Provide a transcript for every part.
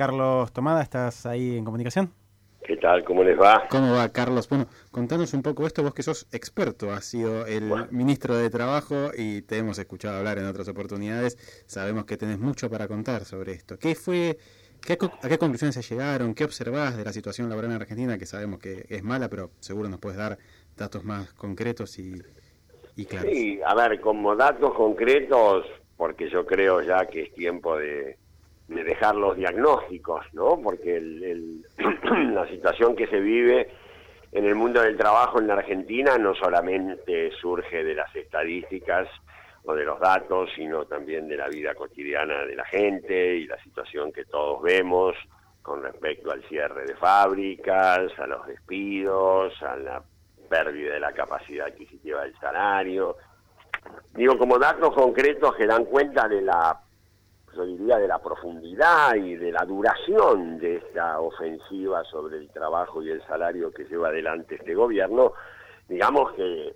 Carlos Tomada, ¿estás ahí en comunicación? ¿Qué tal? ¿Cómo les va? ¿Cómo va, Carlos? Bueno, contanos un poco esto, vos que sos experto, has sido el ministro de Trabajo y te hemos escuchado hablar en otras oportunidades, sabemos que tenés mucho para contar sobre esto. ¿Qué fue, qué, a qué conclusiones se llegaron? ¿Qué observás de la situación laboral en Argentina, que sabemos que es mala, pero seguro nos puedes dar datos más concretos y, y claros? Sí, a ver, como datos concretos, porque yo creo ya que es tiempo de de dejar los diagnósticos, ¿no? Porque el, la situación que se vive en el mundo del trabajo en la Argentina no solamente surge de las estadísticas o de los datos, sino también de la vida cotidiana de la gente y la situación que todos vemos con respecto al cierre de fábricas, a los despidos, a la pérdida de la capacidad adquisitiva del salario. Digo, como datos concretos que dan cuenta de la yo diría, de la profundidad y de la duración de esta ofensiva sobre el trabajo y el salario que lleva adelante este gobierno, digamos que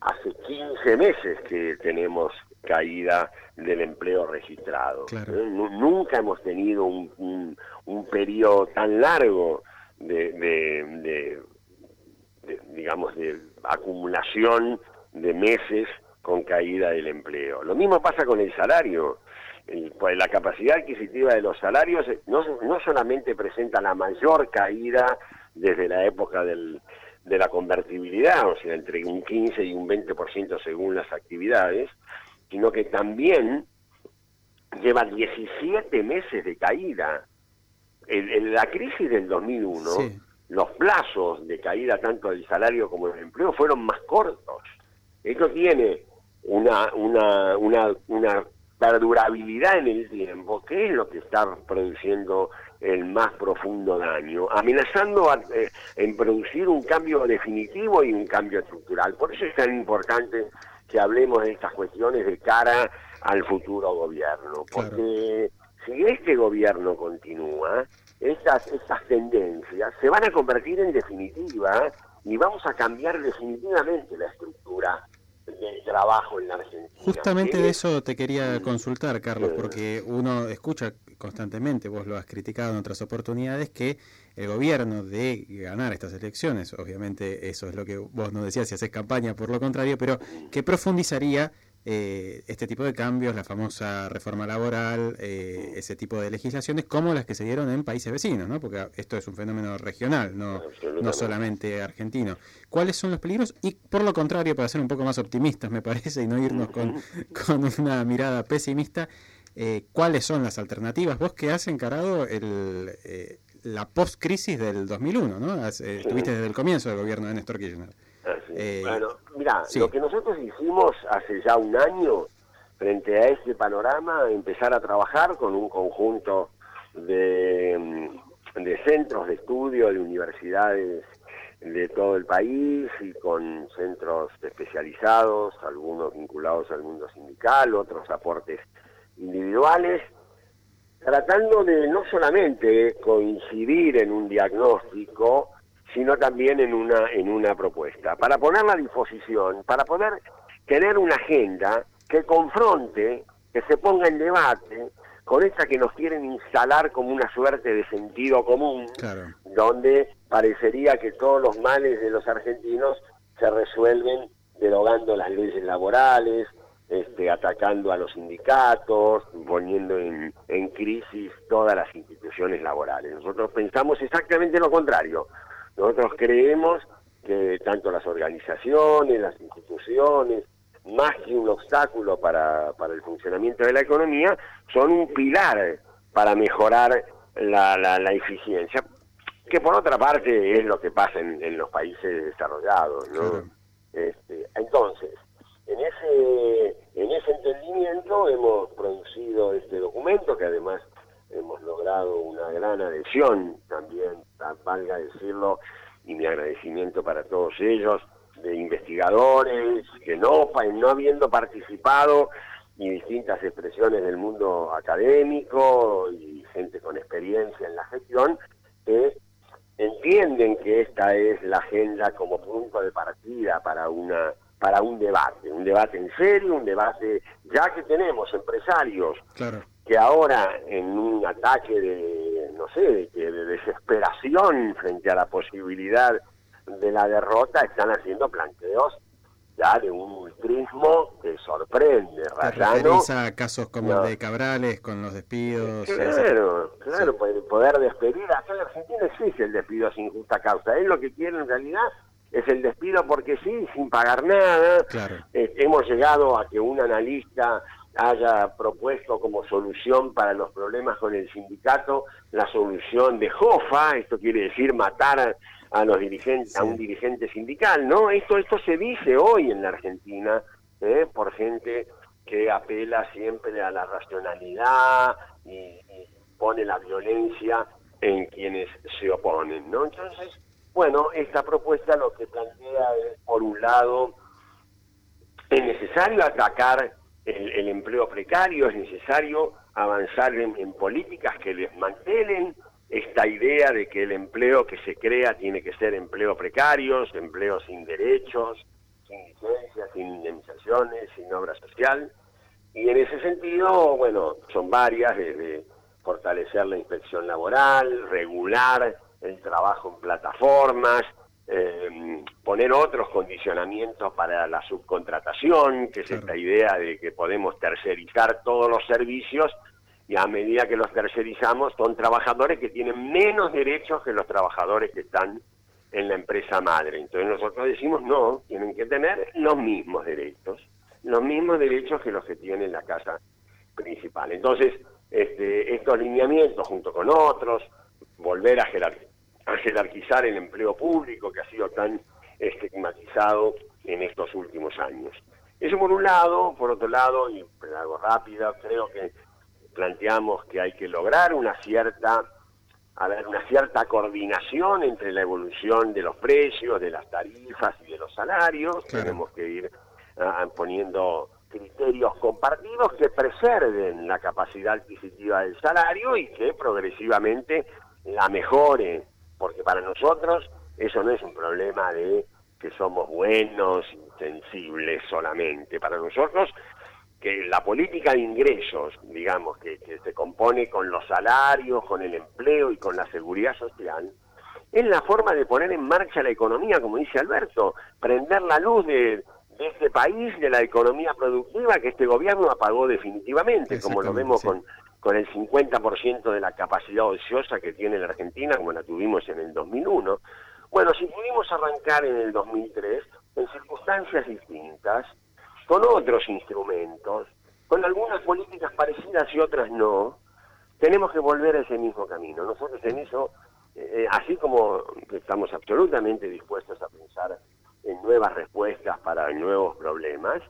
hace 15 meses que tenemos caída del empleo registrado. ¿Eh? Nunca hemos tenido un, un, periodo tan largo de, de, digamos, de acumulación de meses con caída del empleo. Lo mismo pasa con el salario pues la capacidad adquisitiva de los salarios no, no solamente presenta la mayor caída desde la época del, de la convertibilidad, o sea, entre un 15 y un 20% según las actividades, sino que también lleva 17 meses de caída. En, la crisis del 2001, los plazos de caída tanto del salario como del empleo fueron más cortos. Esto tiene una, una, una, una perdurabilidad en el tiempo, que es lo que está produciendo el más profundo daño, amenazando eh, en producir un cambio definitivo y un cambio estructural. Por eso es tan importante que hablemos de estas cuestiones de cara al futuro gobierno, porque si este gobierno continúa, estas, estas tendencias se van a convertir en definitiva y vamos a cambiar definitivamente la estructura del trabajo en la Argentina. Justamente de eso te quería consultar, Carlos, porque uno escucha constantemente, vos lo has criticado en otras oportunidades, que el gobierno de ganar estas elecciones, obviamente eso es lo que vos nos decías si haces campaña por lo contrario, pero que profundizaría eh, este tipo de cambios, la famosa reforma laboral, eh, ese tipo de legislaciones, como las que se dieron en países vecinos, ¿no? porque esto es un fenómeno regional, no, no solamente argentino. ¿Cuáles son los peligros? Y por lo contrario, para ser un poco más optimistas, me parece, y no irnos con, con una mirada pesimista, eh, ¿cuáles son las alternativas? Vos que has encarado el, la post-crisis del 2001, ¿no? Estuviste desde el comienzo del gobierno de Néstor Kirchner. Eh, bueno, mira, lo que nosotros hicimos hace ya un año, frente a este panorama, empezar a trabajar con un conjunto de, mm, de centros de estudio, de universidades de todo el país y con centros especializados, algunos vinculados al mundo sindical, otros aportes individuales, tratando de no solamente coincidir en un diagnóstico, sino también en una, en una propuesta, para ponerla a disposición, para poder tener una agenda que confronte, que se ponga en debate con esta que nos quieren instalar como una suerte de sentido común, donde parecería que todos los males de los argentinos se resuelven derogando las leyes laborales, este, atacando a los sindicatos, poniendo en, en crisis todas las instituciones laborales. Nosotros pensamos exactamente lo contrario. Nosotros creemos que tanto las organizaciones, las instituciones, más que un obstáculo para, para el funcionamiento de la economía, son un pilar para mejorar la, la, eficiencia, que por otra parte es lo que pasa en, los países desarrollados. ¿no? Este, entonces, en ese, en ese entendimiento hemos producido este documento que además hemos logrado una gran adhesión también, valga decirlo, y mi agradecimiento para todos ellos, de investigadores que no, no habiendo participado y distintas expresiones del mundo académico y gente con experiencia en la gestión, que entienden que esta es la agenda como punto de partida para una para un debate, un debate en serio, un debate ya que tenemos empresarios que ahora en un ataque de no sé, de, de desesperación frente a la posibilidad de la derrota, están haciendo planteos ya de un ultrismo que sorprende. ¿Te a casos como el de Cabrales con los despidos? Claro, claro, poder despedir. Acá en Argentina existe el despido sin justa causa. Él lo que quiere en realidad es el despido porque sí, sin pagar nada. Eh, hemos llegado a que un analista haya propuesto como solución para los problemas con el sindicato la solución de Jofa, esto quiere decir matar a los dirigentes, a un dirigente sindical, ¿no? Esto, esto se dice hoy en la Argentina ¿eh? por gente que apela siempre a la racionalidad y, pone la violencia en quienes se oponen, ¿no? Entonces, bueno, esta propuesta lo que plantea es, por un lado, es necesario atacar el, empleo precario, es necesario avanzar en políticas que les mantienen esta idea de que el empleo que se crea tiene que ser empleo precarios, empleo sin derechos, sin licencias, sin indemnizaciones, sin obra social. Y en ese sentido, bueno, son varias, desde fortalecer la inspección laboral, regular el trabajo en plataformas, eh, poner otros condicionamientos para la subcontratación, que es esta idea de que podemos tercerizar todos los servicios y a medida que los tercerizamos son trabajadores que tienen menos derechos que los trabajadores que están en la empresa madre. Entonces nosotros decimos no, tienen que tener los mismos derechos, los mismos derechos que los que tiene la casa principal. Entonces, este, estos lineamientos junto con otros, volver a, a jerarquizar el empleo público que ha sido tan estigmatizado en estos últimos años. Eso por un lado, por otro lado, y algo rápida, creo que planteamos que hay que lograr una cierta a ver, una cierta coordinación entre la evolución de los precios, de las tarifas y de los salarios. Tenemos que ir ah, poniendo criterios compartidos que preserven la capacidad adquisitiva del salario y que progresivamente la mejoren, porque para nosotros eso no es un problema de que somos buenos, sensibles solamente. Para nosotros que la política de ingresos, digamos, que, se compone con los salarios, con el empleo y con la seguridad social, es la forma de poner en marcha la economía, como dice Alberto, prender la luz de, este país, de la economía productiva que este gobierno apagó definitivamente, como lo vemos con, con el 50% de la capacidad ociosa que tiene la Argentina, como la tuvimos en el 2001. Bueno, si pudimos arrancar en el 2003, en circunstancias distintas, con otros instrumentos, con algunas políticas parecidas y otras no, tenemos que volver a ese mismo camino. Nosotros en eso, eh, así como estamos absolutamente dispuestos a pensar en nuevas respuestas para nuevos problemas,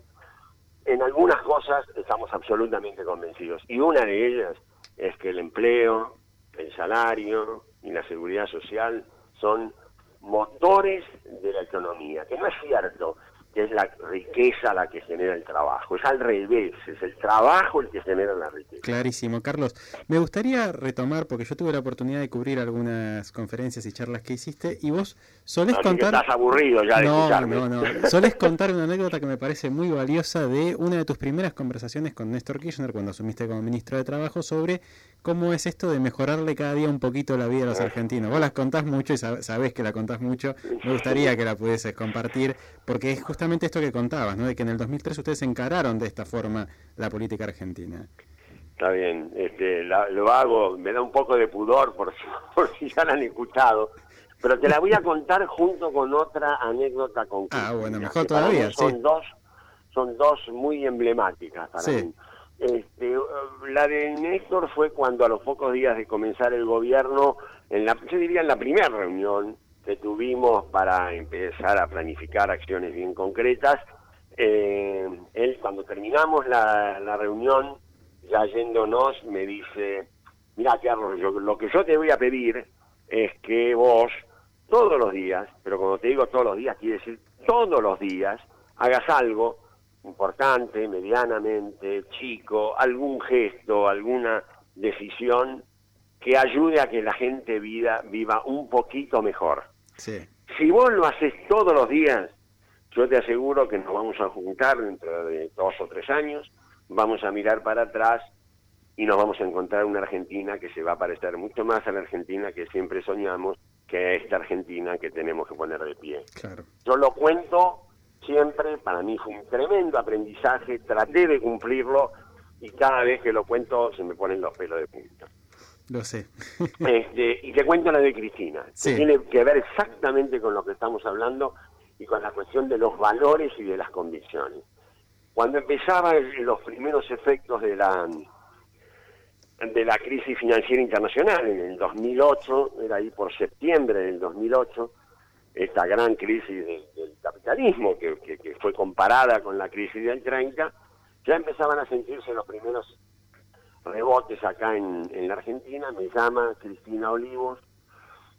en algunas cosas estamos absolutamente convencidos. Y una de ellas es que el empleo, el salario y la seguridad social son motores de la economía, que no es cierto que es la riqueza la que genera el trabajo. Es al revés, es el trabajo el que genera la riqueza. Clarísimo, Carlos. Me gustaría retomar, porque yo tuve la oportunidad de cubrir algunas conferencias y charlas que hiciste, y vos solés contar... estás aburrido ya de no, escucharme. No, no, solés contar una anécdota que me parece muy valiosa de una de tus primeras conversaciones con Néstor Kirchner cuando asumiste como ministro de Trabajo sobre cómo es esto de mejorarle cada día un poquito la vida a los argentinos. Vos las contás mucho y sabés que la contás mucho. Me gustaría que la pudieses compartir, porque es justamente esto que contabas, ¿no? De que en el 2003 ustedes encararon de esta forma la política argentina. Está bien, este, lo hago, me da un poco de pudor por, por si ya la han escuchado, pero te la voy a contar junto con otra anécdota concreta. Ah, bueno, mejor todavía, son Dos, son dos muy emblemáticas para mí. Este, la de Néstor fue cuando a los pocos días de comenzar el gobierno, en la, yo diría en la primera reunión que tuvimos para empezar a planificar acciones bien concretas, eh, él cuando terminamos la, la, reunión, ya yéndonos, me dice, mira Carlos, lo que yo te voy a pedir es que vos todos los días, pero cuando te digo todos los días, quiere decir todos los días, hagas algo importante, medianamente, chico, algún gesto, alguna decisión que ayude a que la gente viva, viva un poquito mejor. Si vos lo haces todos los días, yo te aseguro que nos vamos a juntar dentro de dos o tres años, vamos a mirar para atrás y nos vamos a encontrar una Argentina que se va a parecer mucho más a la Argentina que siempre soñamos, que a esta Argentina que tenemos que poner de pie. Claro. Yo lo cuento siempre, para mí fue un tremendo aprendizaje, traté de cumplirlo y cada vez que lo cuento se me ponen los pelos de punta. Lo sé. Este, y te cuento la de Cristina, Sí. que tiene que ver exactamente con lo que estamos hablando y con la cuestión de los valores y de las convicciones. Cuando empezaban los primeros efectos de la de la crisis financiera internacional en el 2008, era ahí por septiembre del 2008, esta gran crisis del, del capitalismo que, que- que fue comparada con la crisis del 30, ya empezaban a sentirse los primeros rebotes acá en, en la Argentina, me llama Cristina Olivos,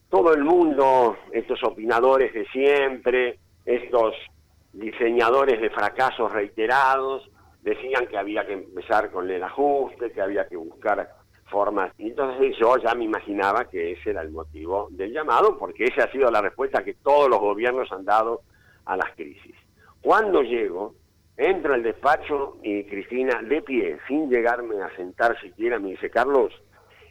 todo el mundo, estos opinadores de siempre, estos diseñadores de fracasos reiterados, decían que había que empezar con el ajuste, que había que buscar formas. Y entonces yo ya me imaginaba que ese era el motivo del llamado, porque esa ha sido la respuesta que todos los gobiernos han dado a las crisis. Cuando llego, entro al despacho y Cristina, de pie, sin llegarme a sentar siquiera, me dice, Carlos,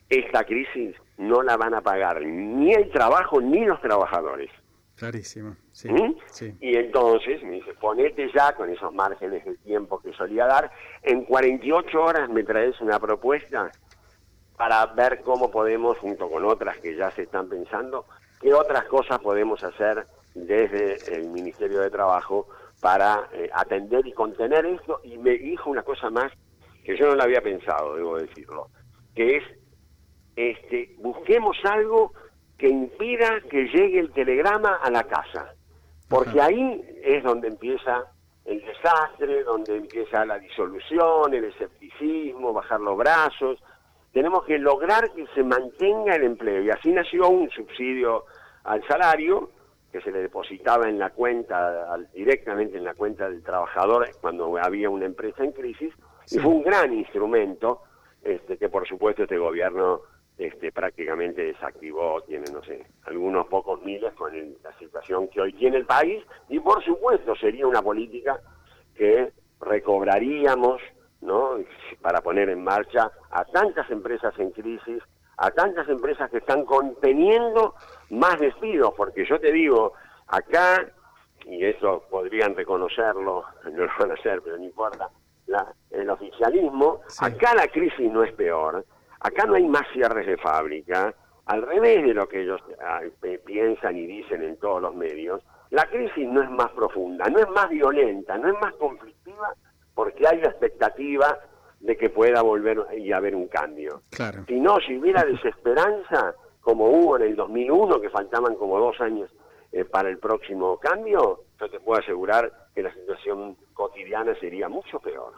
esta crisis no la van a pagar ni el trabajo ni los trabajadores. Clarísimo. Sí. ¿Mm? sí. Y entonces me dice, ponete ya con esos márgenes de tiempo que solía dar, en 48 horas me traes una propuesta para ver cómo podemos, junto con otras que ya se están pensando, qué otras cosas podemos hacer desde el Ministerio de Trabajo para eh, atender y contener esto. Y me dijo una cosa más que yo no la había pensado, debo decirlo, que es, este, busquemos algo que impida que llegue el telegrama a la casa. Porque Ajá. ahí es donde empieza el desastre, donde empieza la disolución, el escepticismo, bajar los brazos. Tenemos que lograr que se mantenga el empleo. Y así nació un subsidio al salario que se le depositaba en la cuenta, al- directamente en la cuenta del trabajador cuando había una empresa en crisis. Sí. Y fue un gran instrumento este, que por supuesto este gobierno este, prácticamente desactivó, tiene, no sé, algunos pocos miles con el- la situación que hoy tiene el país, y por supuesto sería una política que recobraríamos, ¿no?, para poner en marcha a tantas empresas en crisis, a tantas empresas que están conteniendo más despidos, porque yo te digo, acá, y eso podrían reconocerlo, no lo van a hacer, pero no importa, la- el oficialismo, Sí. acá la crisis no es peor, acá no hay más cierres de fábrica, al revés de lo que ellos ah, eh, piensan y dicen en todos los medios, la crisis no es más profunda, no es más violenta, no es más conflictiva, porque hay la expectativa de que pueda volver y haber un cambio. Claro. Si no, si hubiera desesperanza, como hubo en el 2001, que faltaban como dos años eh, para el próximo cambio, yo te puedo asegurar que la situación cotidiana sería mucho peor.